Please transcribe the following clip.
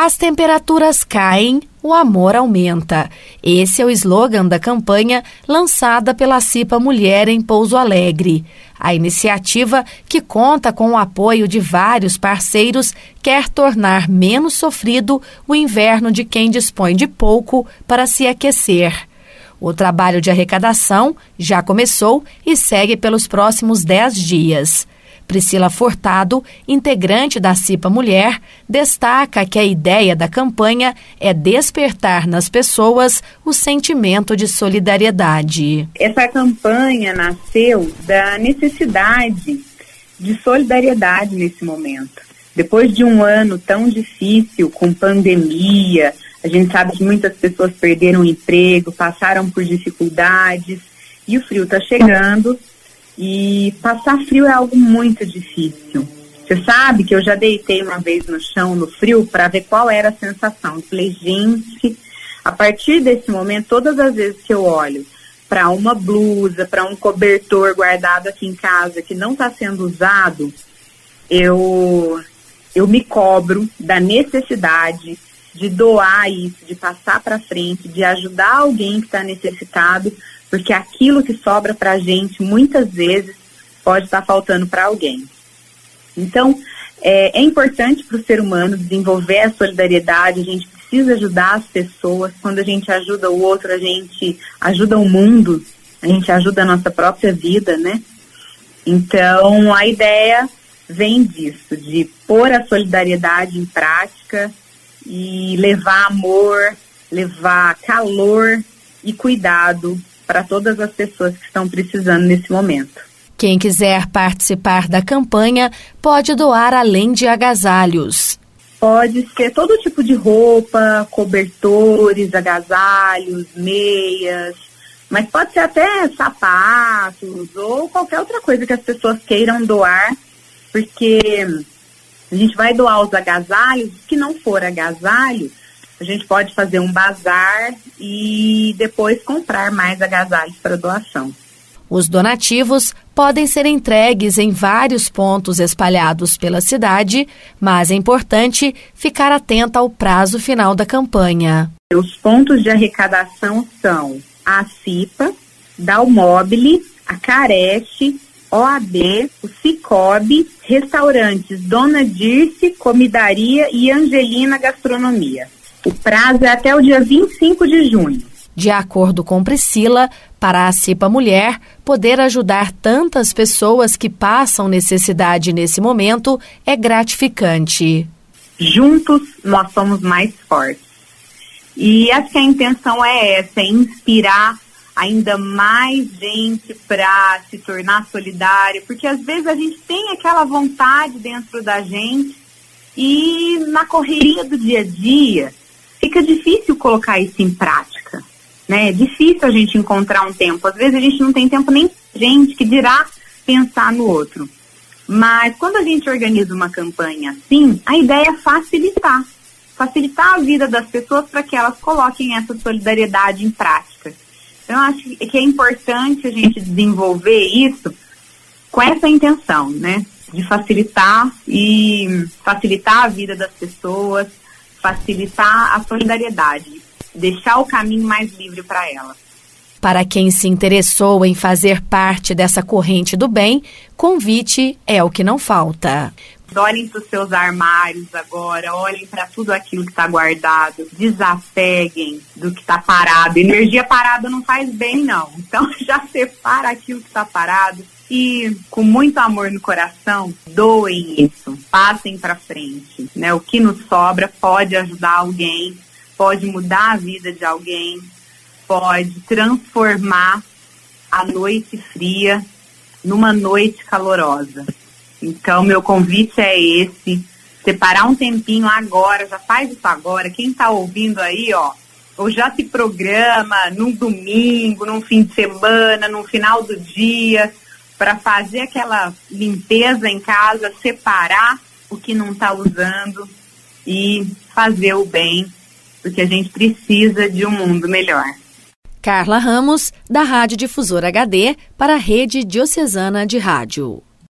As temperaturas caem, o amor aumenta. Esse é o slogan da campanha lançada pela CIPA Mulher em Pouso Alegre. A iniciativa, que conta com o apoio de vários parceiros, quer tornar menos sofrido o inverno de quem dispõe de pouco para se aquecer. O trabalho de arrecadação já começou e segue pelos próximos 10 dias. Priscila Furtado, integrante da CIPA Mulher, destaca que a ideia da campanha é despertar nas pessoas o sentimento de solidariedade. Essa campanha nasceu da necessidade de solidariedade nesse momento. Depois de um ano tão difícil, com pandemia, a gente sabe que muitas pessoas perderam o emprego, passaram por dificuldades, e o frio está chegando e passar frio é algo muito difícil. Você sabe que eu já deitei uma vez no chão, no frio, para ver qual era a sensação. Eu falei, gente, a partir desse momento, todas as vezes que eu olho para uma blusa, para um cobertor guardado aqui em casa que não está sendo usado, eu, eu me cobro da necessidade de doar isso, de passar para frente, de ajudar alguém que está necessitado, porque aquilo que sobra para a gente muitas vezes pode estar tá faltando para alguém. Então, é, é importante para o ser humano desenvolver a solidariedade, a gente precisa ajudar as pessoas. Quando a gente ajuda o outro, a gente ajuda o mundo, a gente ajuda a nossa própria vida, né? Então, a ideia vem disso, de pôr a solidariedade em prática e levar amor, levar calor e cuidado para todas as pessoas que estão precisando nesse momento. Quem quiser participar da campanha pode doar além de agasalhos. Pode ser todo tipo de roupa, cobertores, agasalhos, meias, mas pode ser até sapatos ou qualquer outra coisa que as pessoas queiram doar, porque a gente vai doar os agasalhos, que não for agasalho, a gente pode fazer um bazar e depois comprar mais agasalhos para doação. Os donativos podem ser entregues em vários pontos espalhados pela cidade, mas é importante ficar atenta ao prazo final da campanha. Os pontos de arrecadação são a CIPA, Dalmobile, a Careste, OAB, o Cicobi, restaurantes Dona Dirce, Comidaria e Angelina Gastronomia. O prazo é até o dia 25 de junho. De acordo com Priscila, para a CIPA Mulher, poder ajudar tantas pessoas que passam necessidade nesse momento é gratificante. Juntos nós somos mais fortes. E acho que a intenção é essa, é inspirar ainda mais gente para se tornar solidária, porque às vezes a gente tem aquela vontade dentro da gente e na correria do dia a dia fica difícil colocar isso em prática, né? É difícil a gente encontrar um tempo. Às vezes a gente não tem tempo nem gente que dirá pensar no outro. Mas quando a gente organiza uma campanha assim, a ideia é facilitar, facilitar a vida das pessoas para que elas coloquem essa solidariedade em prática. Então, eu acho que é importante a gente desenvolver isso com essa intenção, né? De facilitar e facilitar a vida das pessoas, facilitar a solidariedade, deixar o caminho mais livre para ela. Para quem se interessou em fazer parte dessa corrente do bem, convite é o que não falta. Olhem para os seus armários agora, olhem para tudo aquilo que está guardado, desapeguem do que está parado. Energia parada não faz bem, não. Então já separa aquilo que está parado, e com muito amor no coração, doem isso, passem para frente, né? O que nos sobra pode ajudar alguém, pode mudar a vida de alguém, pode transformar a noite fria numa noite calorosa. Então, meu convite é esse: separar um tempinho agora, já faz isso agora. Quem está ouvindo aí, ó, ou já se programa num domingo, num fim de semana, num final do dia, para fazer aquela limpeza em casa, separar o que não está usando e fazer o bem, porque a gente precisa de um mundo melhor. Carla Ramos, da Rádio Difusora HD, para a Rede Diocesana de Rádio.